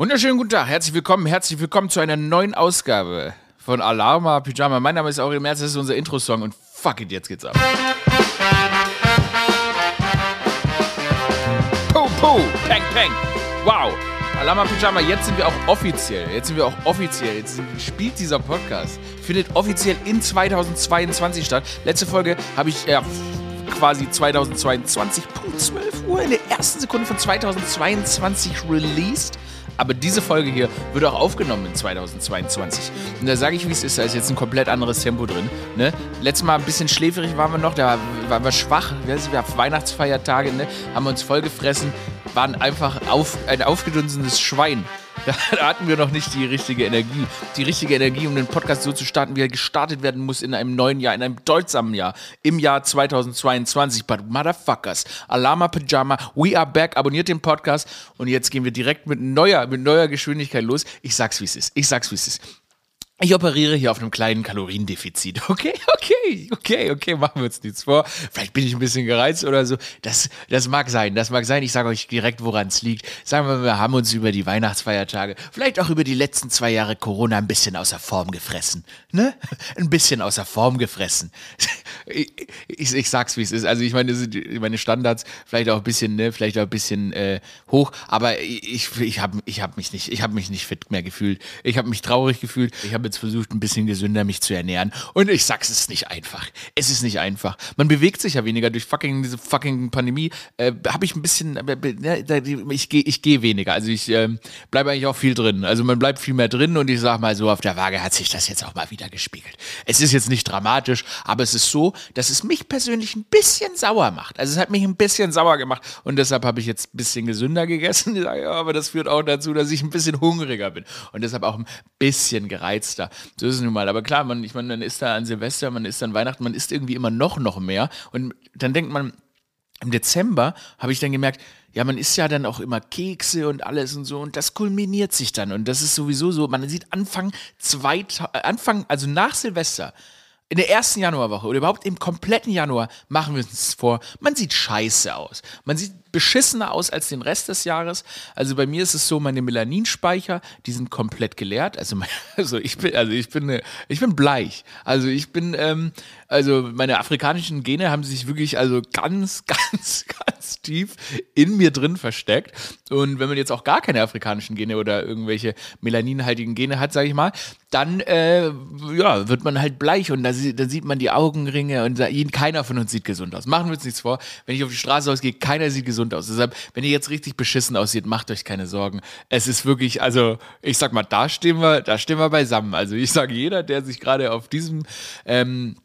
Wunderschönen guten Tag, herzlich willkommen, herzlich willkommen zu einer neuen Ausgabe von Alarma Pyjama. Mein Name ist Aurel Merz, das ist unser Intro-Song und fuck it, jetzt geht's ab. Po, po, peng, peng, wow. Alarma Pyjama, jetzt sind wir auch offiziell, jetzt sind wir auch offiziell, jetzt sind, spielt dieser Podcast, findet offiziell in 2022 statt. Letzte Folge habe ich ja quasi 2022, Punkt 12 Uhr in der ersten Sekunde von 2022 released. Aber diese Folge hier wird auch aufgenommen in 2022. Und da sage ich, wie es ist, da ist jetzt ein komplett anderes Tempo drin. Ne? Letztes Mal ein bisschen schläferig waren wir noch, da waren wir schwach. Wir haben Weihnachtsfeiertage, ne? haben uns vollgefressen, waren einfach auf, ein aufgedunsenes Schwein. Da, hatten wir noch nicht die richtige Energie. Die richtige Energie, um den Podcast so zu starten, wie er gestartet werden muss in einem neuen Jahr, in einem deutsamen Jahr, im Jahr 2022. But motherfuckers, Alama Pyjama, we are back. Abonniert den Podcast und jetzt gehen wir direkt mit neuer, mit neuer Geschwindigkeit los. Ich sag's, wie es ist. Ich sag's, wie es ist. Ich operiere hier auf einem kleinen Kaloriendefizit. Okay, okay, okay, okay, machen wir uns nichts vor. Vielleicht bin ich ein bisschen gereizt oder so. Das, das mag sein, das mag sein. Ich sage euch direkt, woran es liegt. Sagen wir, wir haben uns über die Weihnachtsfeiertage, vielleicht auch über die letzten zwei Jahre Corona ein bisschen außer Form gefressen. Ne? Ein bisschen außer Form gefressen. Ich, ich, ich sag's, wie es ist. Also ich meine, meine Standards vielleicht auch ein bisschen, ne, vielleicht auch ein bisschen äh, hoch, aber ich, ich habe ich hab mich nicht, ich habe mich nicht fit mehr gefühlt. Ich habe mich traurig gefühlt. Ich habe jetzt versucht, ein bisschen gesünder mich zu ernähren. Und ich sag's, es ist nicht einfach. Es ist nicht einfach. Man bewegt sich ja weniger durch fucking diese fucking Pandemie. Äh, habe ich ein bisschen, äh, ich gehe ich geh weniger. Also ich äh, bleibe eigentlich auch viel drin. Also man bleibt viel mehr drin und ich sag mal so, auf der Waage hat sich das jetzt auch mal wieder gespiegelt. Es ist jetzt nicht dramatisch, aber es ist so, dass es mich persönlich ein bisschen sauer macht. Also es hat mich ein bisschen sauer gemacht und deshalb habe ich jetzt ein bisschen gesünder gegessen. Ja, aber das führt auch dazu, dass ich ein bisschen hungriger bin und deshalb auch ein bisschen gereizter. So ist es nun mal. Aber klar, man, ich meine, man ist da an Silvester, man ist an Weihnachten, man isst irgendwie immer noch, noch mehr. Und dann denkt man, im Dezember habe ich dann gemerkt, ja, man isst ja dann auch immer Kekse und alles und so und das kulminiert sich dann und das ist sowieso so, man sieht Anfang, zwei, Anfang also nach Silvester, in der ersten Januarwoche oder überhaupt im kompletten Januar machen wir uns vor, man sieht scheiße aus. Man sieht beschissener aus als den Rest des Jahres. Also bei mir ist es so, meine Melaninspeicher, die sind komplett geleert. Also, also ich bin, also ich bin, ich bin bleich. Also ich bin, ähm, also meine afrikanischen Gene haben sich wirklich also ganz, ganz, ganz tief in mir drin versteckt. Und wenn man jetzt auch gar keine afrikanischen Gene oder irgendwelche melaninhaltigen Gene hat, sage ich mal, dann äh, ja, wird man halt bleich und da, da sieht man die Augenringe und da, keiner von uns sieht gesund aus. Machen wir uns nichts vor. Wenn ich auf die Straße ausgehe, keiner sieht gesund aus. Deshalb, wenn ihr jetzt richtig beschissen aussieht, macht euch keine Sorgen. Es ist wirklich, also ich sag mal, da stehen wir, da stehen wir beisammen. Also ich sage, jeder, der sich gerade auf diesem ähm,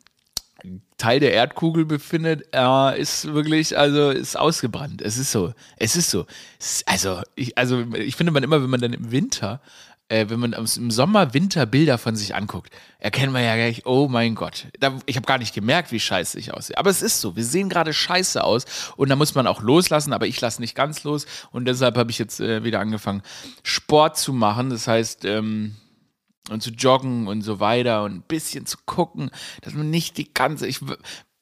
Teil der Erdkugel befindet, äh, ist wirklich, also ist ausgebrannt. Es ist so. Es ist so. also, ich, also ich finde man immer, wenn man dann im Winter äh, wenn man im Sommer Winter Bilder von sich anguckt, erkennt man ja gleich, oh mein Gott, da, ich habe gar nicht gemerkt, wie scheiße ich aussehe. Aber es ist so, wir sehen gerade scheiße aus und da muss man auch loslassen, aber ich lasse nicht ganz los und deshalb habe ich jetzt äh, wieder angefangen, Sport zu machen. Das heißt, ähm, und zu joggen und so weiter und ein bisschen zu gucken, dass man nicht die ganze, ich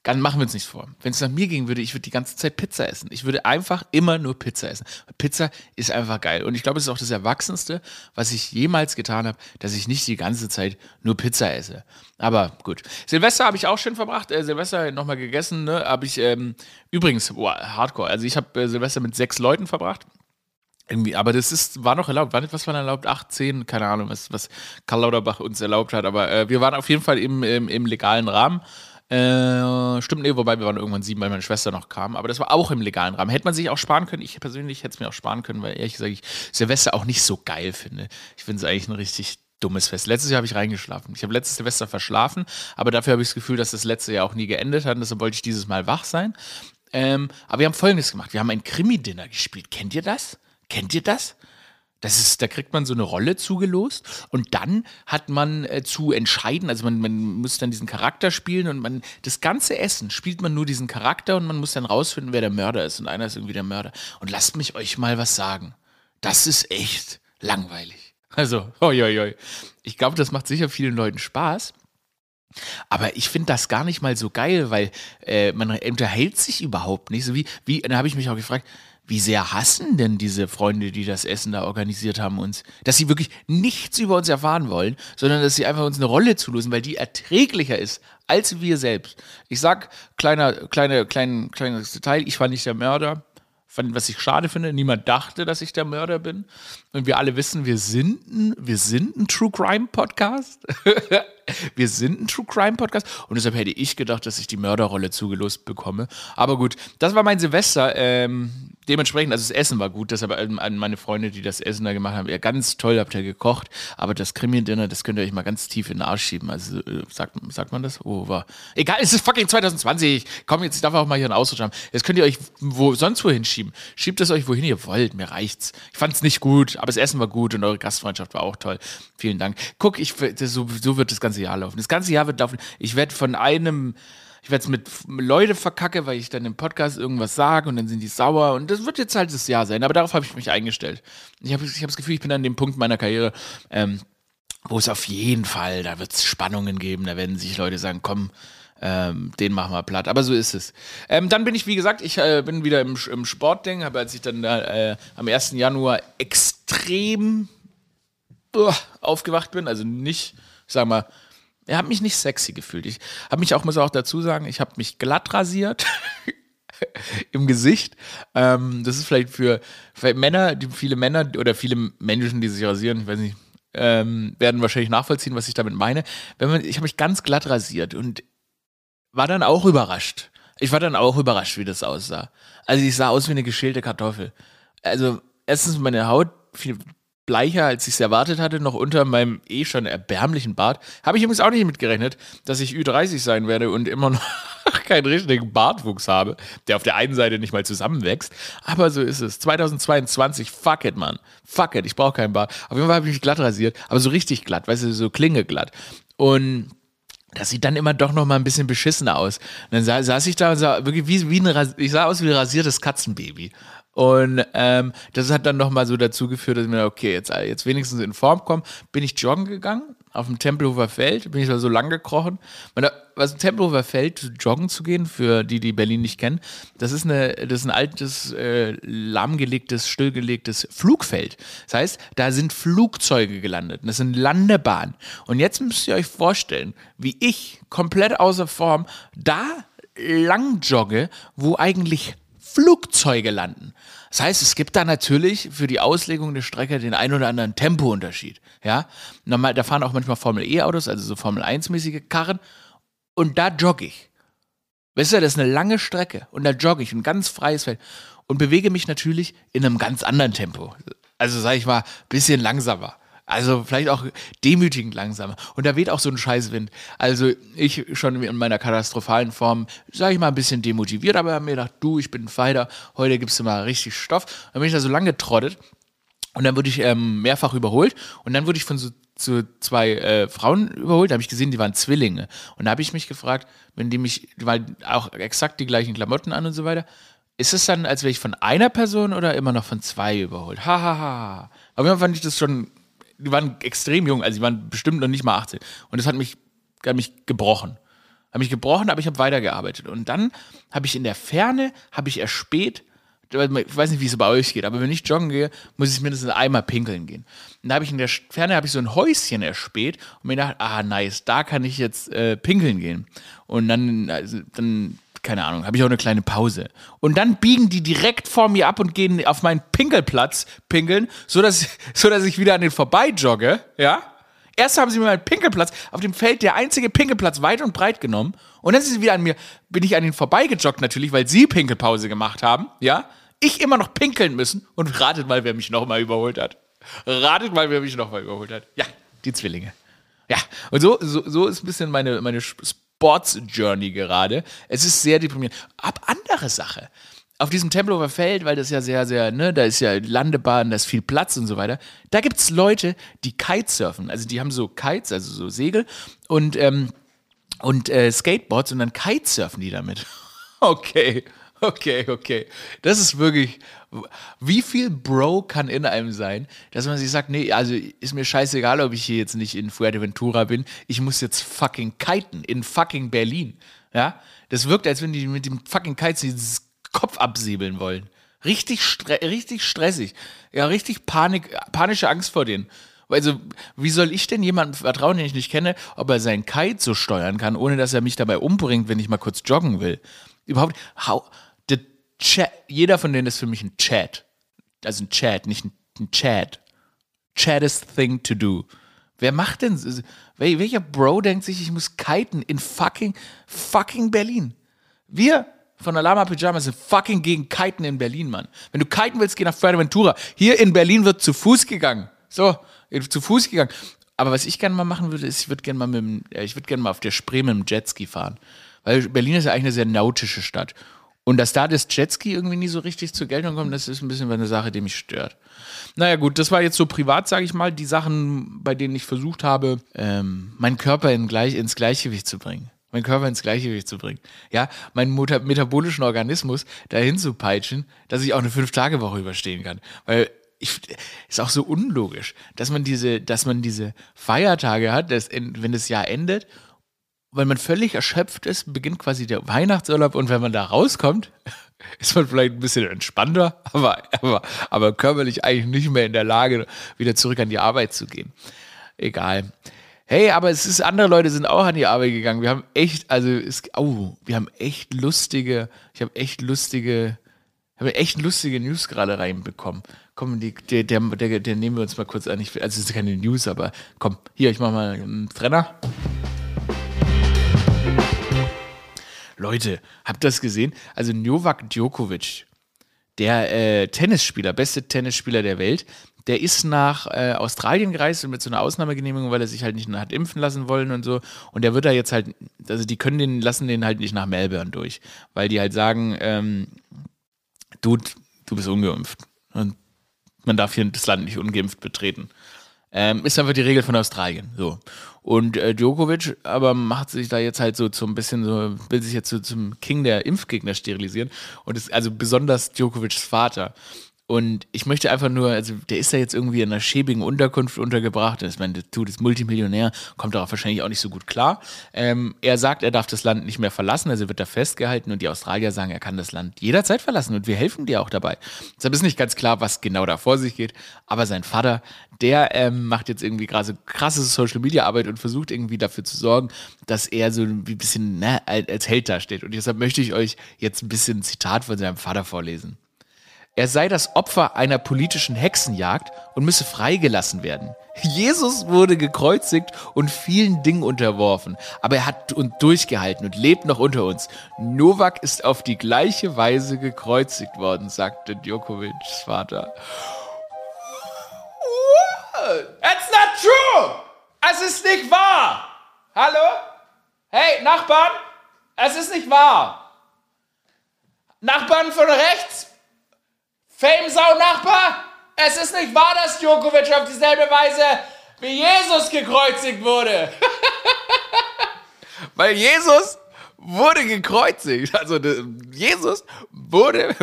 dann machen wir uns nichts vor. Wenn es nach mir gehen würde, ich würde die ganze Zeit Pizza essen. Ich würde einfach immer nur Pizza essen. Pizza ist einfach geil. Und ich glaube, es ist auch das Erwachsenste, was ich jemals getan habe, dass ich nicht die ganze Zeit nur Pizza esse. Aber gut. Silvester habe ich auch schön verbracht. Äh, Silvester nochmal gegessen. Ne? Habe ich ähm, übrigens, boah, Hardcore. Also ich habe äh, Silvester mit sechs Leuten verbracht. Irgendwie, aber das ist, war noch erlaubt. War nicht, was war erlaubt? Acht, zehn, keine Ahnung, was, was Karl Lauterbach uns erlaubt hat. Aber äh, wir waren auf jeden Fall im, im, im legalen Rahmen. Äh, stimmt, nee, wobei wir waren irgendwann sieben, weil meine Schwester noch kam. Aber das war auch im legalen Rahmen. Hätte man sich auch sparen können. Ich persönlich hätte es mir auch sparen können, weil ehrlich gesagt ich Silvester auch nicht so geil finde. Ich finde es eigentlich ein richtig dummes Fest. Letztes Jahr habe ich reingeschlafen. Ich habe letztes Silvester verschlafen, aber dafür habe ich das Gefühl, dass das letzte Jahr auch nie geendet hat. Und deshalb wollte ich dieses Mal wach sein. Ähm, aber wir haben Folgendes gemacht. Wir haben ein Krimi-Dinner gespielt. Kennt ihr das? Kennt ihr das? Das ist, da kriegt man so eine Rolle zugelost und dann hat man äh, zu entscheiden, also man, man muss dann diesen Charakter spielen und man, das ganze Essen spielt man nur diesen Charakter und man muss dann rausfinden, wer der Mörder ist und einer ist irgendwie der Mörder. Und lasst mich euch mal was sagen. Das ist echt langweilig. Also, oi, oi, oi. Ich glaube, das macht sicher vielen Leuten Spaß. Aber ich finde das gar nicht mal so geil, weil äh, man unterhält sich überhaupt nicht. So wie, wie, da habe ich mich auch gefragt, wie sehr hassen denn diese Freunde, die das Essen da organisiert haben, uns? Dass sie wirklich nichts über uns erfahren wollen, sondern dass sie einfach uns eine Rolle zulösen, weil die erträglicher ist als wir selbst. Ich sag, kleiner, kleine, klein, kleines Detail, ich war nicht der Mörder was ich schade finde, niemand dachte, dass ich der Mörder bin. Und wir alle wissen, wir sind ein, wir sind ein True Crime Podcast. wir sind ein True Crime Podcast. Und deshalb hätte ich gedacht, dass ich die Mörderrolle zugelost bekomme. Aber gut, das war mein Silvester. Ähm, dementsprechend, also das Essen war gut. Deshalb an meine Freunde, die das Essen da gemacht haben, ja, ganz toll habt ihr gekocht. Aber das Krimi-Dinner, das könnt ihr euch mal ganz tief in den Arsch schieben. Also, äh, sagt, sagt man das? Oh, war. Egal, es ist fucking 2020. Komm, jetzt darf auch mal hier einen Ausrutsch haben. Jetzt könnt ihr euch wo, sonst wohin schieben. Schiebt es euch wohin ihr wollt. Mir reicht's. Ich fand's nicht gut, aber das Essen war gut und eure Gastfreundschaft war auch toll. Vielen Dank. Guck, ich, so, so wird das ganze Jahr laufen. Das ganze Jahr wird laufen. Ich werde von einem ich werde es mit Leute verkacke, weil ich dann im Podcast irgendwas sage und dann sind die sauer und das wird jetzt halt das Jahr sein, aber darauf habe ich mich eingestellt. Ich habe ich hab das Gefühl, ich bin an dem Punkt meiner Karriere, ähm, wo es auf jeden Fall, da wird es Spannungen geben, da werden sich Leute sagen, komm, ähm, den machen wir platt. Aber so ist es. Ähm, dann bin ich, wie gesagt, ich äh, bin wieder im, im Sportding, habe als ich dann äh, am 1. Januar extrem uh, aufgewacht bin, also nicht, sag mal, er hat mich nicht sexy gefühlt. Ich habe mich auch, muss auch dazu sagen, ich habe mich glatt rasiert im Gesicht. Ähm, das ist vielleicht für, für Männer, die, viele Männer oder viele Menschen, die sich rasieren, ich weiß nicht, ähm, werden wahrscheinlich nachvollziehen, was ich damit meine. Wenn man, ich habe mich ganz glatt rasiert und war dann auch überrascht. Ich war dann auch überrascht, wie das aussah. Also ich sah aus wie eine geschälte Kartoffel. Also erstens meine Haut viel bleicher, als ich es erwartet hatte, noch unter meinem eh schon erbärmlichen Bart. Habe ich übrigens auch nicht mitgerechnet, dass ich Ü30 sein werde und immer noch keinen richtigen Bartwuchs habe, der auf der einen Seite nicht mal zusammenwächst. Aber so ist es. 2022, fuck it, Mann. Fuck it, ich brauche keinen Bart. Auf jeden Fall habe ich mich glatt rasiert, aber so richtig glatt, weißt du, so klingeglatt. Und das sieht dann immer doch noch mal ein bisschen beschissener aus. Und dann sa saß ich da und sah wirklich wie, wie ein, ich sah aus wie ein rasiertes Katzenbaby. Und ähm, das hat dann nochmal so dazu geführt, dass ich mir, okay, jetzt, jetzt wenigstens in Form kommen. Bin ich joggen gegangen auf dem Tempelhofer Feld, bin ich da so lang gekrochen. was im Tempelhofer Feld, joggen zu gehen, für die, die Berlin nicht kennen, das ist, eine, das ist ein altes, äh, lahmgelegtes, stillgelegtes Flugfeld. Das heißt, da sind Flugzeuge gelandet. Das sind Landebahnen. Und jetzt müsst ihr euch vorstellen, wie ich komplett außer Form da lang jogge, wo eigentlich Flugzeuge landen. Das heißt, es gibt da natürlich für die Auslegung der Strecke den ein oder anderen Tempounterschied. Ja, Normal, da fahren auch manchmal Formel E-Autos, also so Formel 1-mäßige Karren. Und da jogge ich. Weißt du, das ist eine lange Strecke. Und da jogge ich, ein ganz freies Feld. Und bewege mich natürlich in einem ganz anderen Tempo. Also, sag ich mal, bisschen langsamer. Also vielleicht auch demütigend langsamer. Und da weht auch so ein Scheißwind. Also ich schon in meiner katastrophalen Form, sage ich mal, ein bisschen demotiviert, aber mir gedacht, du, ich bin ein Fighter, heute gibst du mal richtig Stoff. Dann bin ich da so lange getrottet und dann wurde ich ähm, mehrfach überholt und dann wurde ich von so zu zwei äh, Frauen überholt, da habe ich gesehen, die waren Zwillinge. Und da habe ich mich gefragt, wenn die mich, weil auch exakt die gleichen Klamotten an und so weiter, ist es dann, als wäre ich von einer Person oder immer noch von zwei überholt? Hahaha. Ha, ha. Aber jeden fand ich das schon die waren extrem jung, also die waren bestimmt noch nicht mal 18. Und das hat mich, hat mich gebrochen. Hat mich gebrochen, aber ich habe weitergearbeitet. Und dann habe ich in der Ferne, habe ich erspäht, ich weiß nicht, wie es bei euch geht, aber wenn ich joggen gehe, muss ich mindestens einmal pinkeln gehen. Und da habe ich in der Ferne ich so ein Häuschen erspäht und mir gedacht, ah nice, da kann ich jetzt äh, pinkeln gehen. Und dann, also, dann keine Ahnung, habe ich auch eine kleine Pause. Und dann biegen die direkt vor mir ab und gehen auf meinen Pinkelplatz pinkeln, sodass, sodass ich wieder an den vorbei jogge, ja. Erst haben sie mir meinen Pinkelplatz auf dem Feld, der einzige Pinkelplatz, weit und breit genommen. Und dann sind sie wieder an mir, bin ich an ihnen vorbeigejoggt natürlich, weil sie Pinkelpause gemacht haben, ja. Ich immer noch pinkeln müssen und ratet mal, wer mich nochmal überholt hat. Ratet mal, wer mich nochmal überholt hat. Ja, die Zwillinge. Ja, und so, so, so ist ein bisschen meine, meine Sports Journey gerade. Es ist sehr deprimierend. Ab andere Sache. Auf diesem Tempelhofer Feld, weil das ja sehr, sehr, ne, da ist ja Landebahn, da ist viel Platz und so weiter. Da gibt es Leute, die Kitesurfen. Also die haben so Kites, also so Segel und, ähm, und äh, Skateboards und dann Kitesurfen die damit. Okay. Okay, okay. Das ist wirklich. Wie viel Bro kann in einem sein, dass man sich sagt, nee, also ist mir scheißegal, ob ich hier jetzt nicht in Fuerteventura bin. Ich muss jetzt fucking kiten in fucking Berlin. Ja? Das wirkt, als wenn die mit dem fucking Kite dieses Kopf absäbeln wollen. Richtig, stre richtig stressig. Ja, richtig Panik, panische Angst vor denen. Also, wie soll ich denn jemandem vertrauen, den ich nicht kenne, ob er seinen Kite so steuern kann, ohne dass er mich dabei umbringt, wenn ich mal kurz joggen will? Überhaupt, how, chat, jeder von denen ist für mich ein Chat. Also ein Chat, nicht ein, ein Chat. Chattest thing to do. Wer macht denn, welcher Bro denkt sich, ich muss kiten in fucking, fucking Berlin? Wir von Alama Pyjamas sind fucking gegen Kiten in Berlin, Mann. Wenn du kiten willst, geh nach Fuerteventura. Hier in Berlin wird zu Fuß gegangen. So, zu Fuß gegangen. Aber was ich gerne mal machen würde, ist, ich würde gerne mal mit dem, ich würde gerne mal auf der Spree mit dem Jetski fahren. Weil Berlin ist ja eigentlich eine sehr nautische Stadt. Und dass da das Jetski irgendwie nie so richtig zur Geltung kommt, das ist ein bisschen eine Sache, die mich stört. Naja, gut, das war jetzt so privat, sage ich mal, die Sachen, bei denen ich versucht habe, ähm, meinen Körper in gleich, ins Gleichgewicht zu bringen. Meinen Körper ins Gleichgewicht zu bringen. Ja, meinen metabolischen Organismus dahin zu peitschen, dass ich auch eine Fünf-Tage-Woche überstehen kann. Weil ich, ist auch so unlogisch, dass man diese, dass man diese Feiertage hat, dass, wenn das Jahr endet wenn man völlig erschöpft ist, beginnt quasi der Weihnachtsurlaub und wenn man da rauskommt, ist man vielleicht ein bisschen entspannter, aber, aber, aber körperlich eigentlich nicht mehr in der Lage, wieder zurück an die Arbeit zu gehen. Egal. Hey, aber es ist, andere Leute sind auch an die Arbeit gegangen. Wir haben echt, also, es, oh, wir haben echt lustige, ich habe echt lustige, habe echt lustige News gerade reinbekommen. Komm, die, der, der, der, der nehmen wir uns mal kurz an. Ich, also, es ist keine News, aber komm, hier, ich mach mal einen Trenner. Leute, habt ihr das gesehen? Also Novak Djokovic, der äh, Tennisspieler, beste Tennisspieler der Welt, der ist nach äh, Australien gereist und mit so einer Ausnahmegenehmigung, weil er sich halt nicht hat impfen lassen wollen und so. Und der wird da jetzt halt, also die können den, lassen den halt nicht nach Melbourne durch, weil die halt sagen, ähm, du, du bist ungeimpft. Und man darf hier das Land nicht ungeimpft betreten. Ähm, ist einfach die Regel von Australien. So. Und äh, Djokovic aber macht sich da jetzt halt so zum bisschen so, will sich jetzt so zum King der Impfgegner sterilisieren. Und ist also besonders Djokovics Vater. Und ich möchte einfach nur, also der ist ja jetzt irgendwie in einer schäbigen Unterkunft untergebracht. Ich meine, der Dude ist Multimillionär, kommt darauf wahrscheinlich auch nicht so gut klar. Ähm, er sagt, er darf das Land nicht mehr verlassen, also wird da festgehalten und die Australier sagen, er kann das Land jederzeit verlassen und wir helfen dir auch dabei. Deshalb ist nicht ganz klar, was genau da vor sich geht, aber sein Vater, der ähm, macht jetzt irgendwie gerade krasse Social Media Arbeit und versucht irgendwie dafür zu sorgen, dass er so ein bisschen ne, als Held dasteht. Und deshalb möchte ich euch jetzt ein bisschen ein Zitat von seinem Vater vorlesen. Er sei das Opfer einer politischen Hexenjagd und müsse freigelassen werden. Jesus wurde gekreuzigt und vielen Dingen unterworfen, aber er hat uns durchgehalten und lebt noch unter uns. Novak ist auf die gleiche Weise gekreuzigt worden, sagte Djokovics Vater. That's not true! Es ist nicht wahr! Hallo? Hey, Nachbarn? Es ist nicht wahr! Nachbarn von rechts? Famesau-Nachbar, es ist nicht wahr, dass Djokovic auf dieselbe Weise wie Jesus gekreuzigt wurde. Weil Jesus wurde gekreuzigt. Also Jesus wurde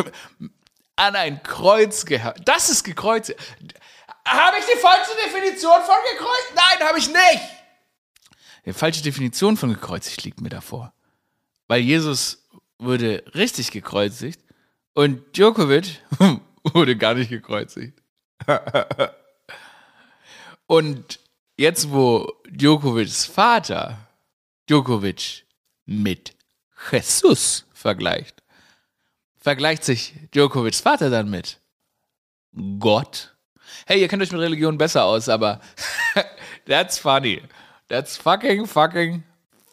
an ein Kreuz gehört. Das ist gekreuzigt. Habe ich die falsche Definition von gekreuzigt? Nein, habe ich nicht. Die falsche Definition von gekreuzigt liegt mir davor. Weil Jesus wurde richtig gekreuzigt und Djokovic wurde gar nicht gekreuzigt. Und jetzt, wo Djokovics Vater Djokovic mit Jesus vergleicht, vergleicht sich Djokovics Vater dann mit Gott. Hey, ihr kennt euch mit Religion besser aus, aber that's funny. That's fucking, fucking,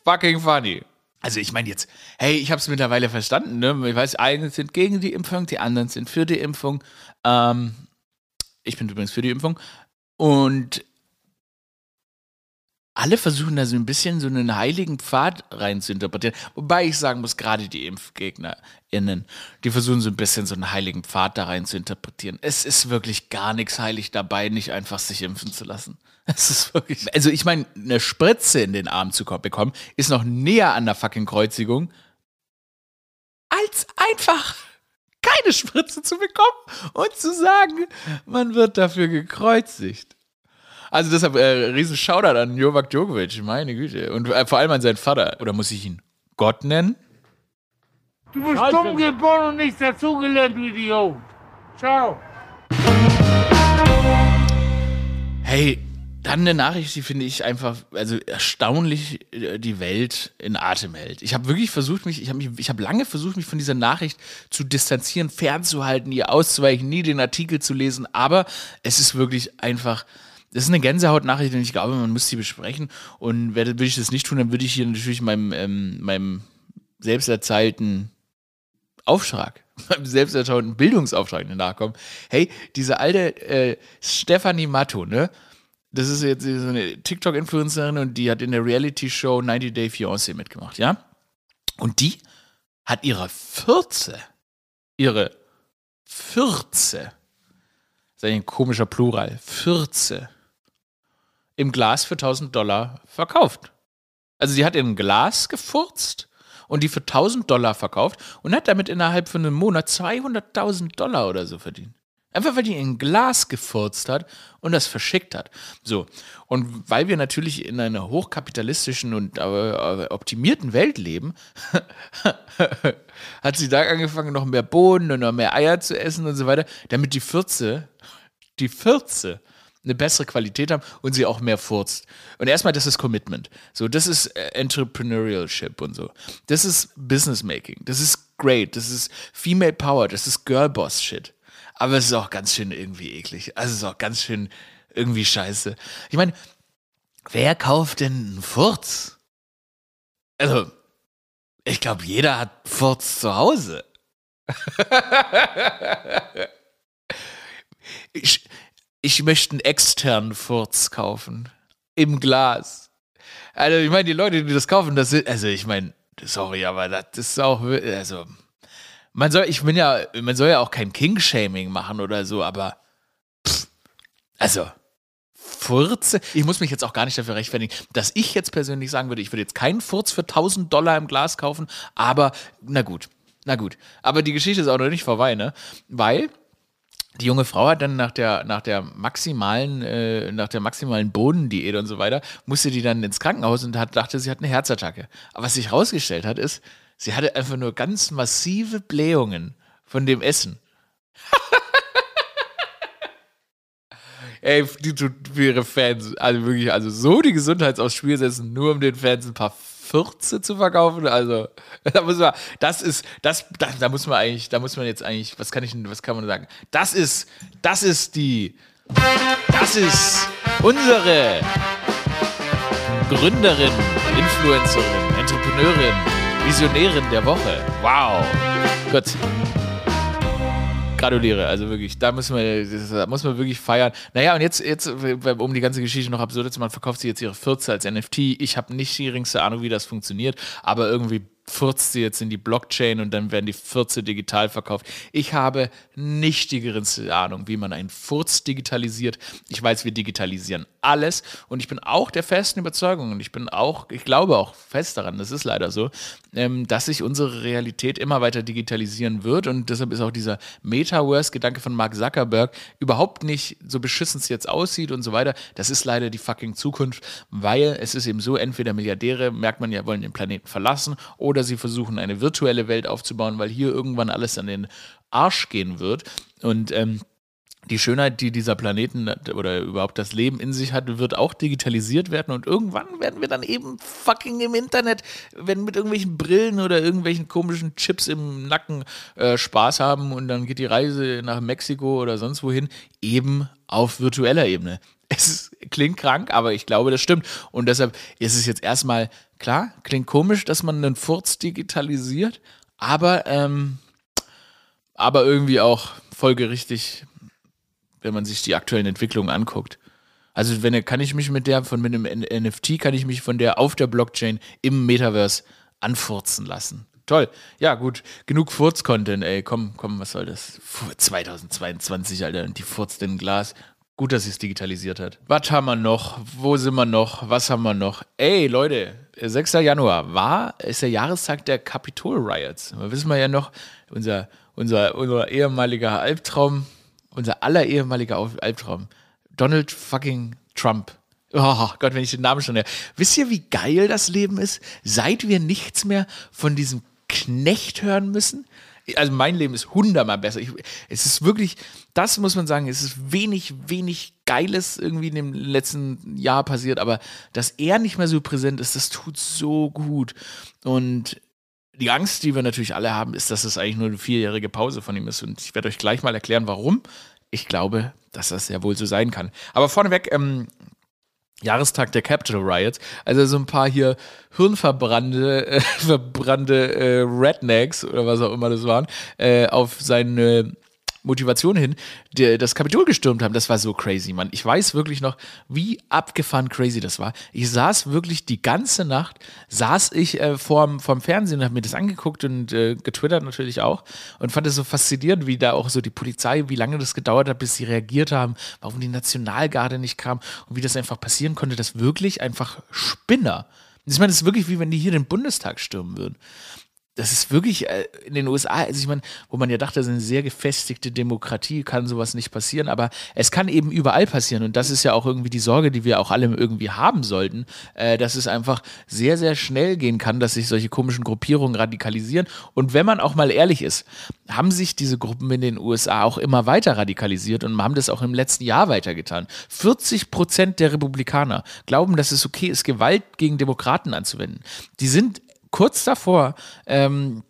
fucking funny. Also ich meine jetzt, hey, ich habe es mittlerweile verstanden, ne? Ich weiß, einige sind gegen die Impfung, die anderen sind für die Impfung. Ähm, ich bin übrigens für die Impfung. Und alle versuchen da so ein bisschen so einen heiligen Pfad rein zu interpretieren. Wobei ich sagen muss, gerade die ImpfgegnerInnen, die versuchen so ein bisschen so einen heiligen Pfad da rein zu interpretieren. Es ist wirklich gar nichts heilig dabei, nicht einfach sich impfen zu lassen. Es ist wirklich. Also, ich meine, eine Spritze in den Arm zu bekommen, ist noch näher an der fucking Kreuzigung, als einfach keine Spritze zu bekommen und zu sagen, man wird dafür gekreuzigt. Also deshalb äh, riesen Shoutout an Novak Djokovic, meine Güte. Und äh, vor allem an seinen Vater. Oder muss ich ihn Gott nennen? Du bist dumm geboren und nichts dazugelernt, du Idiot. Ciao. Hey, dann eine Nachricht, die finde ich einfach, also erstaunlich äh, die Welt in Atem hält. Ich habe wirklich versucht, mich, ich habe ich habe lange versucht, mich von dieser Nachricht zu distanzieren, fernzuhalten, ihr auszuweichen, nie den Artikel zu lesen, aber es ist wirklich einfach, das ist eine Gänsehaut-Nachricht und ich glaube, man muss sie besprechen. Und würde ich das nicht tun, dann würde ich hier natürlich meinem, ähm, meinem selbst erzeilten Auftrag, meinem selbst erzählten Bildungsauftrag nachkommen. Hey, diese alte äh, Stephanie Matto, ne? das ist jetzt so eine TikTok-Influencerin und die hat in der Reality-Show 90 Day Fiancé mitgemacht, ja? Und die hat ihre Fürze, ihre Fürze, das ist ein komischer Plural, Fürze, im Glas für 1000 Dollar verkauft. Also sie hat in ein Glas gefurzt und die für 1000 Dollar verkauft und hat damit innerhalb von einem Monat 200.000 Dollar oder so verdient. Einfach weil die in ein Glas gefurzt hat und das verschickt hat. So. Und weil wir natürlich in einer hochkapitalistischen und äh, optimierten Welt leben, hat sie da angefangen, noch mehr Bohnen und noch mehr Eier zu essen und so weiter, damit die Fürze, die Fürze, eine bessere Qualität haben und sie auch mehr furzt. Und erstmal, das ist Commitment. So, das ist äh, Entrepreneurship und so. Das ist Business Making. Das ist great. Das ist Female Power. Das ist Girlboss Shit. Aber es ist auch ganz schön irgendwie eklig. Also es ist auch ganz schön irgendwie scheiße. Ich meine, wer kauft denn einen Furz? Also, ich glaube, jeder hat Furz zu Hause. ich, ich möchte einen externen Furz kaufen. Im Glas. Also, ich meine, die Leute, die das kaufen, das sind, also ich meine, sorry, aber das ist auch, also, man soll, ich bin ja, man soll ja auch kein King-Shaming machen oder so, aber pff, also Furze. Ich muss mich jetzt auch gar nicht dafür rechtfertigen, dass ich jetzt persönlich sagen würde, ich würde jetzt keinen Furz für 1000 Dollar im Glas kaufen, aber na gut, na gut. Aber die Geschichte ist auch noch nicht vorbei, ne? Weil die junge Frau hat dann nach der, nach der maximalen, äh, nach der maximalen Bodendiät und so weiter, musste die dann ins Krankenhaus und hat, dachte, sie hat eine Herzattacke. Aber was sich herausgestellt hat, ist, Sie hatte einfach nur ganz massive Blähungen von dem Essen. Ey, die tut für ihre Fans, also wirklich, also so die Gesundheit aufs Spiel setzen, nur um den Fans ein paar Fürze zu verkaufen. Also, da muss man, das ist, das, das, da muss man eigentlich, da muss man jetzt eigentlich, was kann ich, was kann man sagen? Das ist, das ist die, das ist unsere Gründerin, Influencerin, Entrepreneurin, Visionärin der Woche. Wow. Gott. Gratuliere, also wirklich, da müssen wir, da muss man wirklich feiern. Naja, und jetzt, jetzt, um die ganze Geschichte noch absurd zu machen, verkauft sie jetzt ihre 14 als NFT. Ich habe nicht die geringste Ahnung, wie das funktioniert, aber irgendwie furzt sie jetzt in die Blockchain und dann werden die Furze digital verkauft. Ich habe nicht die geringste Ahnung, wie man einen Furz digitalisiert. Ich weiß, wir digitalisieren alles und ich bin auch der festen Überzeugung und ich bin auch, ich glaube auch fest daran, das ist leider so, ähm, dass sich unsere Realität immer weiter digitalisieren wird und deshalb ist auch dieser Metaverse-Gedanke von Mark Zuckerberg überhaupt nicht so beschissen es jetzt aussieht und so weiter. Das ist leider die fucking Zukunft, weil es ist eben so, entweder Milliardäre, merkt man ja, wollen den Planeten verlassen oder sie versuchen eine virtuelle Welt aufzubauen, weil hier irgendwann alles an den Arsch gehen wird. Und ähm, die Schönheit, die dieser Planeten oder überhaupt das Leben in sich hat, wird auch digitalisiert werden und irgendwann werden wir dann eben fucking im Internet, wenn mit irgendwelchen Brillen oder irgendwelchen komischen Chips im Nacken äh, Spaß haben und dann geht die Reise nach Mexiko oder sonst wohin eben auf virtueller Ebene. Es klingt krank, aber ich glaube, das stimmt. Und deshalb ist es jetzt erstmal klar, klingt komisch, dass man einen Furz digitalisiert, aber, ähm, aber irgendwie auch folgerichtig, wenn man sich die aktuellen Entwicklungen anguckt. Also wenn kann ich mich mit der von mit einem NFT kann ich mich von der auf der Blockchain im Metaverse anfurzen lassen. Toll. Ja, gut. Genug Furz-Content, ey. Komm, komm, was soll das? 2022, Alter. Die furzt in Glas. Gut, dass sie es digitalisiert hat. Was haben wir noch? Wo sind wir noch? Was haben wir noch? Ey, Leute, 6. Januar war, ist der Jahrestag der Capitol Riots. Da wissen wir ja noch, unser, unser, unser ehemaliger Albtraum, unser aller ehemaliger Albtraum, Donald fucking Trump. Oh Gott, wenn ich den Namen schon höre. Wisst ihr, wie geil das Leben ist? Seit wir nichts mehr von diesem Knecht hören müssen? Also mein Leben ist hundertmal besser. Ich, es ist wirklich, das muss man sagen, es ist wenig, wenig Geiles irgendwie in dem letzten Jahr passiert, aber dass er nicht mehr so präsent ist, das tut so gut. Und die Angst, die wir natürlich alle haben, ist, dass es eigentlich nur eine vierjährige Pause von ihm ist. Und ich werde euch gleich mal erklären, warum. Ich glaube, dass das ja wohl so sein kann. Aber vorneweg, ähm, Jahrestag der Capital Riots. Also so ein paar hier hirnverbrannte äh, verbrannte äh, Rednecks oder was auch immer das waren, äh, auf seine Motivation hin, die, das Kapitol gestürmt haben. Das war so crazy, Mann. Ich weiß wirklich noch, wie abgefahren crazy das war. Ich saß wirklich die ganze Nacht, saß ich äh, vorm, vorm Fernsehen und habe mir das angeguckt und äh, getwittert natürlich auch und fand es so faszinierend, wie da auch so die Polizei, wie lange das gedauert hat, bis sie reagiert haben, warum die Nationalgarde nicht kam und wie das einfach passieren konnte, dass wirklich einfach Spinner ich meine, das ist wirklich wie wenn die hier den Bundestag stürmen würden das ist wirklich äh, in den USA, also ich meine, wo man ja dachte, das ist eine sehr gefestigte Demokratie, kann sowas nicht passieren, aber es kann eben überall passieren und das ist ja auch irgendwie die Sorge, die wir auch alle irgendwie haben sollten, äh, dass es einfach sehr, sehr schnell gehen kann, dass sich solche komischen Gruppierungen radikalisieren und wenn man auch mal ehrlich ist, haben sich diese Gruppen in den USA auch immer weiter radikalisiert und haben das auch im letzten Jahr weitergetan. 40 Prozent der Republikaner glauben, dass es okay ist, Gewalt gegen Demokraten anzuwenden. Die sind kurz davor, ähm,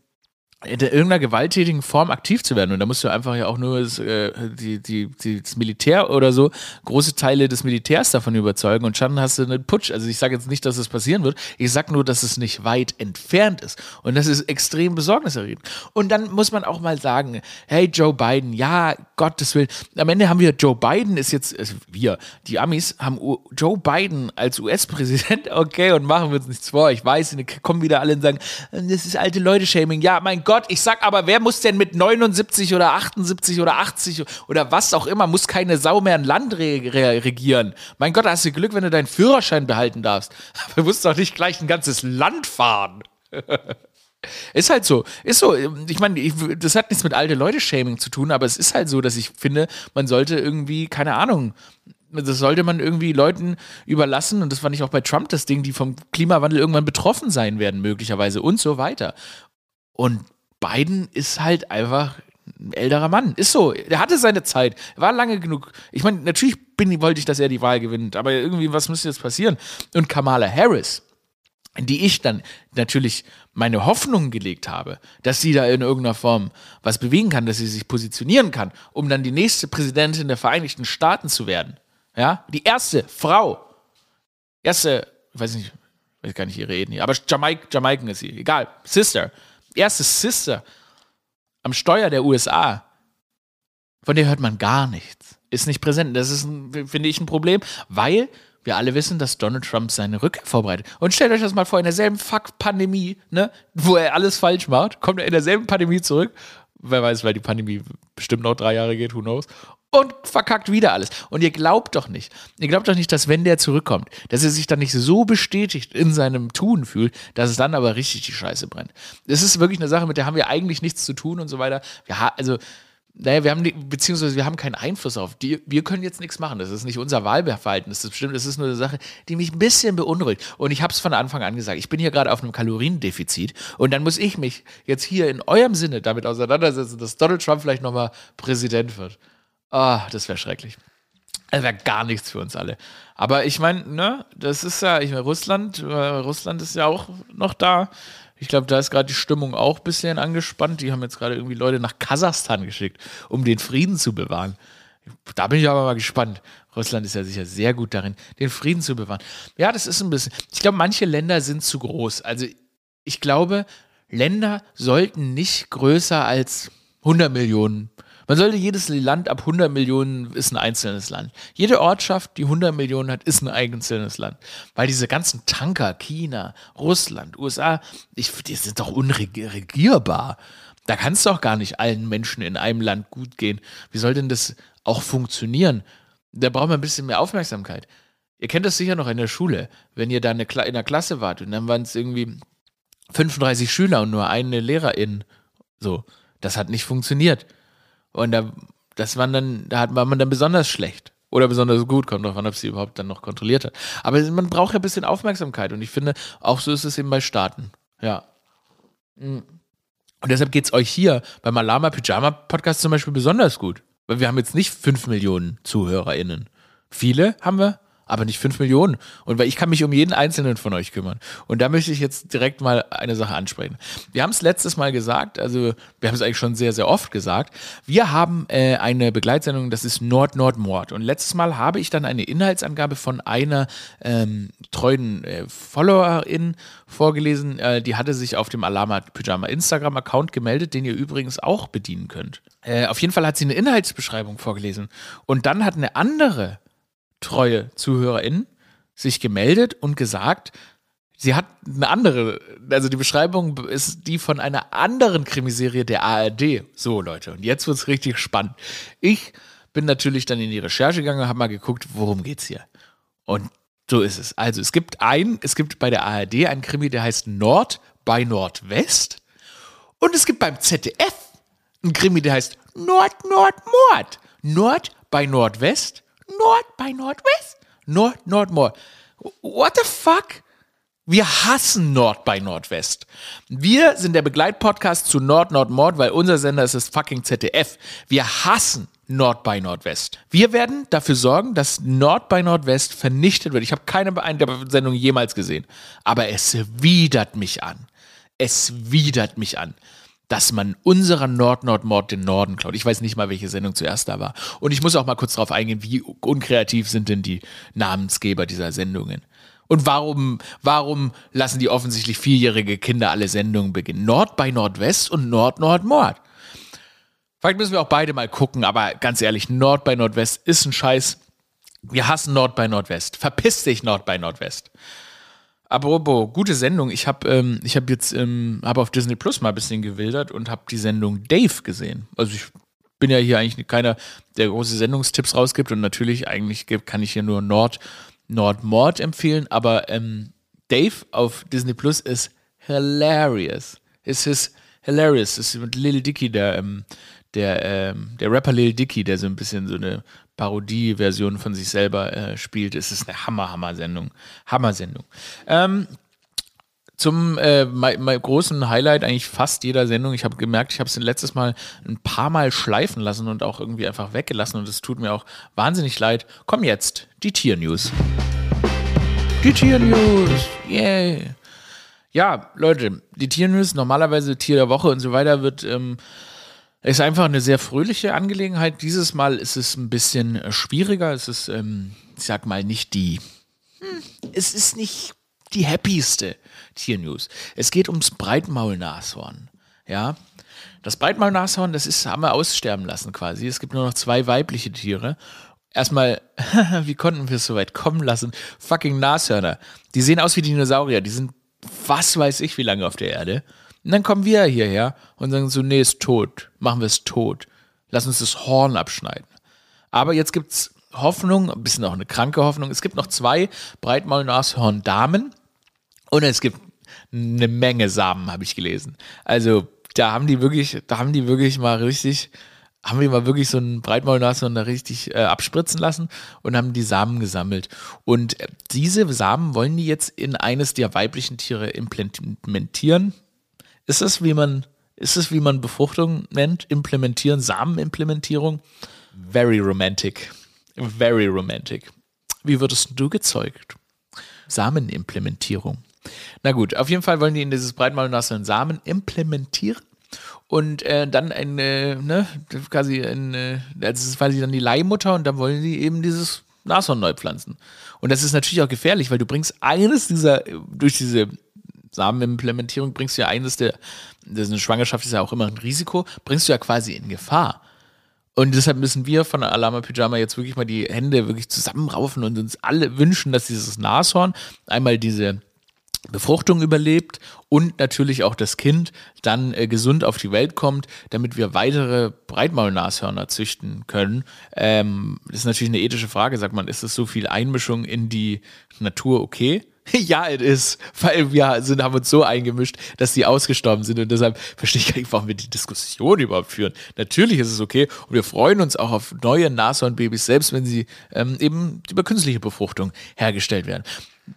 in irgendeiner gewalttätigen Form aktiv zu werden. Und da musst du einfach ja auch nur das, äh, die, die, die, das Militär oder so, große Teile des Militärs davon überzeugen und schon hast du einen Putsch. Also ich sage jetzt nicht, dass es passieren wird, ich sage nur, dass es nicht weit entfernt ist. Und das ist extrem besorgniserregend. Und dann muss man auch mal sagen, hey Joe Biden, ja, Gottes Willen, am Ende haben wir Joe Biden ist jetzt, also wir, die Amis haben U Joe Biden als US-Präsident, okay, und machen wir uns nichts vor. Ich weiß, kommen wieder alle und sagen, das ist alte Leute-Shaming. Ja, mein Gott, ich sag aber, wer muss denn mit 79 oder 78 oder 80 oder was auch immer, muss keine Sau mehr ein Land re re regieren. Mein Gott, hast du Glück, wenn du deinen Führerschein behalten darfst. Aber du musst doch nicht gleich ein ganzes Land fahren. Ist halt so. Ist so. Ich meine, das hat nichts mit alte Leute-Shaming zu tun, aber es ist halt so, dass ich finde, man sollte irgendwie, keine Ahnung, das sollte man irgendwie Leuten überlassen, und das fand ich auch bei Trump das Ding, die vom Klimawandel irgendwann betroffen sein werden, möglicherweise und so weiter. Und Biden ist halt einfach ein älterer Mann. Ist so. Er hatte seine Zeit. Er war lange genug. Ich meine, natürlich bin, wollte ich, dass er die Wahl gewinnt, aber irgendwie, was müsste jetzt passieren? Und Kamala Harris, in die ich dann natürlich meine Hoffnungen gelegt habe, dass sie da in irgendeiner Form was bewegen kann, dass sie sich positionieren kann, um dann die nächste Präsidentin der Vereinigten Staaten zu werden. Ja, die erste Frau, erste, ich weiß nicht, ich weiß gar nicht ihre Ethnie, aber Jamaik, Jamaiken ist sie, egal, Sister, erste Sister am Steuer der USA, von der hört man gar nichts. Ist nicht präsent. Das ist, finde ich, ein Problem, weil wir alle wissen, dass Donald Trump seine Rückkehr vorbereitet. Und stellt euch das mal vor, in derselben Fuck-Pandemie, ne, wo er alles falsch macht, kommt er in derselben Pandemie zurück. Wer weiß, weil die Pandemie bestimmt noch drei Jahre geht, who knows und verkackt wieder alles. Und ihr glaubt doch nicht, ihr glaubt doch nicht, dass wenn der zurückkommt, dass er sich dann nicht so bestätigt in seinem Tun fühlt, dass es dann aber richtig die Scheiße brennt. Das ist wirklich eine Sache, mit der haben wir eigentlich nichts zu tun und so weiter. Ja, also naja, wir haben, beziehungsweise wir haben keinen Einfluss auf die. Wir können jetzt nichts machen. Das ist nicht unser Wahlverhalten. Das ist bestimmt, das ist nur eine Sache, die mich ein bisschen beunruhigt. Und ich habe es von Anfang an gesagt. Ich bin hier gerade auf einem Kaloriendefizit. Und dann muss ich mich jetzt hier in eurem Sinne damit auseinandersetzen, dass Donald Trump vielleicht nochmal Präsident wird. Ah, das wäre schrecklich. Das wäre gar nichts für uns alle. Aber ich meine, ne, das ist ja, ich meine, Russland, äh, Russland ist ja auch noch da. Ich glaube, da ist gerade die Stimmung auch ein bisschen angespannt. Die haben jetzt gerade irgendwie Leute nach Kasachstan geschickt, um den Frieden zu bewahren. Da bin ich aber mal gespannt. Russland ist ja sicher sehr gut darin, den Frieden zu bewahren. Ja, das ist ein bisschen. Ich glaube, manche Länder sind zu groß. Also, ich glaube, Länder sollten nicht größer als 100 Millionen man sollte jedes Land ab 100 Millionen ist ein einzelnes Land. Jede Ortschaft, die 100 Millionen hat, ist ein einzelnes Land. Weil diese ganzen Tanker, China, Russland, USA, ich, die sind doch unregierbar. Da kann es doch gar nicht allen Menschen in einem Land gut gehen. Wie soll denn das auch funktionieren? Da braucht man ein bisschen mehr Aufmerksamkeit. Ihr kennt das sicher noch in der Schule, wenn ihr da in der Klasse wart und dann waren es irgendwie 35 Schüler und nur eine Lehrerin. So, das hat nicht funktioniert. Und da, das waren dann, da war man dann besonders schlecht. Oder besonders gut, kommt drauf an, ob sie überhaupt dann noch kontrolliert hat. Aber man braucht ja ein bisschen Aufmerksamkeit und ich finde, auch so ist es eben bei Staaten. Ja. Hm. Und deshalb geht es euch hier beim Alama Pyjama Podcast zum Beispiel besonders gut. Weil wir haben jetzt nicht 5 Millionen ZuhörerInnen. Viele haben wir, aber nicht fünf Millionen. Und weil ich kann mich um jeden einzelnen von euch kümmern. Und da möchte ich jetzt direkt mal eine Sache ansprechen. Wir haben es letztes Mal gesagt, also wir haben es eigentlich schon sehr, sehr oft gesagt. Wir haben äh, eine Begleitsendung, das ist Nord-Nord-Mord. Und letztes Mal habe ich dann eine Inhaltsangabe von einer ähm, treuen äh, Followerin vorgelesen. Äh, die hatte sich auf dem Alama Pyjama Instagram-Account gemeldet, den ihr übrigens auch bedienen könnt. Äh, auf jeden Fall hat sie eine Inhaltsbeschreibung vorgelesen. Und dann hat eine andere treue ZuhörerInnen sich gemeldet und gesagt, sie hat eine andere, also die Beschreibung ist die von einer anderen Krimiserie der ARD. So, Leute, und jetzt wird es richtig spannend. Ich bin natürlich dann in die Recherche gegangen habe mal geguckt, worum geht's hier. Und so ist es. Also, es gibt ein, es gibt bei der ARD einen Krimi, der heißt Nord bei Nordwest. Und es gibt beim ZDF einen Krimi, der heißt Nord, Nord, Mord. Nord bei Nordwest Nord bei Nordwest? Nord, Nord, Nord. What the fuck? Wir hassen Nord bei Nordwest. Wir sind der Begleitpodcast zu Nord, Nord, Mord, weil unser Sender ist das fucking ZDF. Wir hassen Nord bei Nordwest. Wir werden dafür sorgen, dass Nord bei Nordwest vernichtet wird. Ich habe keine Sendung jemals gesehen. Aber es widert mich an. Es widert mich an dass man unserer Nord-Nord-Mord den Norden klaut. Ich weiß nicht mal, welche Sendung zuerst da war. Und ich muss auch mal kurz darauf eingehen, wie unkreativ sind denn die Namensgeber dieser Sendungen? Und warum, warum lassen die offensichtlich vierjährige Kinder alle Sendungen beginnen? Nord bei Nordwest und Nord-Nord-Mord. Vielleicht müssen wir auch beide mal gucken, aber ganz ehrlich, Nord bei Nordwest ist ein Scheiß. Wir hassen Nord bei Nordwest. Verpiss dich, Nord bei Nordwest. Apropos, gute Sendung. Ich habe ähm, hab jetzt ähm, hab auf Disney Plus mal ein bisschen gewildert und habe die Sendung Dave gesehen. Also ich bin ja hier eigentlich keiner, der große Sendungstipps rausgibt und natürlich eigentlich kann ich hier nur Nord, Nordmord empfehlen, aber ähm, Dave auf Disney Plus ist hilarious. Es ist hilarious. Es ist mit Lil Dicky, der, ähm, der, ähm, der Rapper Lil Dicky, der so ein bisschen so eine Parodie-Version von sich selber äh, spielt. Es ist eine Hammer-Hammer-Sendung. Hammer-Sendung. Ähm, zum äh, mein, mein großen Highlight eigentlich fast jeder Sendung. Ich habe gemerkt, ich habe es letztes Mal ein paar Mal schleifen lassen und auch irgendwie einfach weggelassen und es tut mir auch wahnsinnig leid. Komm jetzt, die Tier-News. Die Tier-News, yay. Ja, Leute, die Tier-News, normalerweise Tier der Woche und so weiter, wird ähm, ist einfach eine sehr fröhliche Angelegenheit. Dieses Mal ist es ein bisschen äh, schwieriger. Es ist, ähm, ich sag mal, nicht die. Hm, es ist nicht die happieste Tiernews. Es geht ums Breitmaulnashorn. Ja. Das Breitmaulnashorn, das ist, haben wir aussterben lassen quasi. Es gibt nur noch zwei weibliche Tiere. Erstmal, wie konnten wir es so weit kommen lassen? Fucking Nashörner. Die sehen aus wie Dinosaurier. Die sind, was weiß ich, wie lange auf der Erde. Und dann kommen wir hierher und sagen so, nee, ist tot. Machen wir es tot. Lass uns das Horn abschneiden. Aber jetzt gibt es Hoffnung, ein bisschen auch eine kranke Hoffnung. Es gibt noch zwei Breitmaulnashorn-Damen und es gibt eine Menge Samen, habe ich gelesen. Also da haben die wirklich, da haben die wirklich mal richtig, haben wir mal wirklich so einen Breitmaulnashorn da richtig äh, abspritzen lassen und haben die Samen gesammelt. Und äh, diese Samen wollen die jetzt in eines der weiblichen Tiere implementieren. Ist es, wie man, ist es, wie man Befruchtung nennt? Implementieren, Samenimplementierung? Very romantic. Very romantic. Wie würdest du gezeugt? Samenimplementierung. Na gut, auf jeden Fall wollen die in dieses Breitmaulnashorn Samen implementieren und äh, dann eine, ne, quasi eine, das ist quasi dann die Leihmutter und dann wollen sie eben dieses Nashorn neu pflanzen. Und das ist natürlich auch gefährlich, weil du bringst eines dieser, durch diese Samenimplementierung bringst du ja eines der, das eine Schwangerschaft ist ja auch immer ein Risiko, bringst du ja quasi in Gefahr. Und deshalb müssen wir von Alama Pyjama jetzt wirklich mal die Hände wirklich zusammenraufen und uns alle wünschen, dass dieses Nashorn einmal diese Befruchtung überlebt und natürlich auch das Kind dann äh, gesund auf die Welt kommt, damit wir weitere Breitmaulnashörner züchten können. Ähm, das ist natürlich eine ethische Frage, sagt man, ist es so viel Einmischung in die Natur okay? Ja, es ist, weil wir sind, haben uns so eingemischt, dass die ausgestorben sind und deshalb verstehe ich gar nicht, warum wir die Diskussion überhaupt führen. Natürlich ist es okay und wir freuen uns auch auf neue Nashornbabys, selbst wenn sie ähm, eben über künstliche Befruchtung hergestellt werden.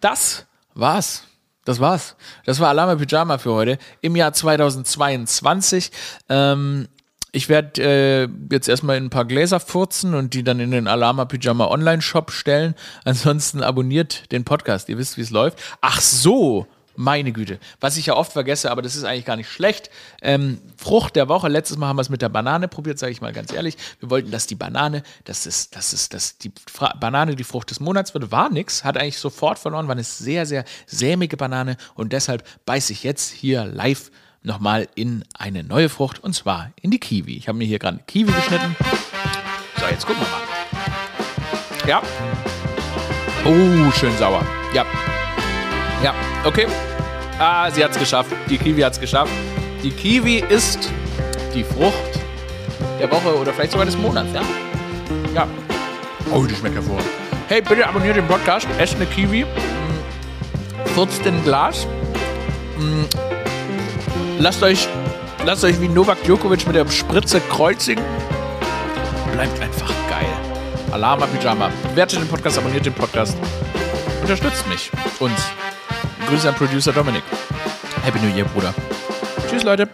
Das war's Das war's. Das war Alarme Pyjama für heute im Jahr 2022. Ähm, ich werde äh, jetzt erstmal in ein paar Gläser furzen und die dann in den Alama Pyjama Online Shop stellen. Ansonsten abonniert den Podcast. Ihr wisst, wie es läuft. Ach so. Meine Güte. Was ich ja oft vergesse, aber das ist eigentlich gar nicht schlecht. Ähm, Frucht der Woche. Letztes Mal haben wir es mit der Banane probiert, sage ich mal ganz ehrlich. Wir wollten, dass die Banane, dass, es, dass, es, dass die Fra Banane die Frucht des Monats wird. War nix. Hat eigentlich sofort verloren. War eine sehr, sehr sämige Banane. Und deshalb beiße ich jetzt hier live nochmal in eine neue Frucht. Und zwar in die Kiwi. Ich habe mir hier gerade Kiwi geschnitten. So, jetzt gucken wir mal. Ja. Oh, schön sauer. Ja. Ja, okay. Ah, sie hat es geschafft. Die Kiwi hat es geschafft. Die Kiwi ist die Frucht der Woche oder vielleicht sogar des Monats, ja? Ja. Oh, die schmeckt hervorragend. Hey, bitte abonniert den Podcast, esst eine Kiwi, furzt in ein Glas, mm, lasst euch, lasst euch wie Novak Djokovic mit der Spritze kreuzigen. Bleibt einfach geil. Alarma Pyjama. Bewertet den Podcast, abonniert den Podcast. Unterstützt mich. Uns. Grüße an Producer Dominik. Happy New Year, Bruder. Tschüss, Leute.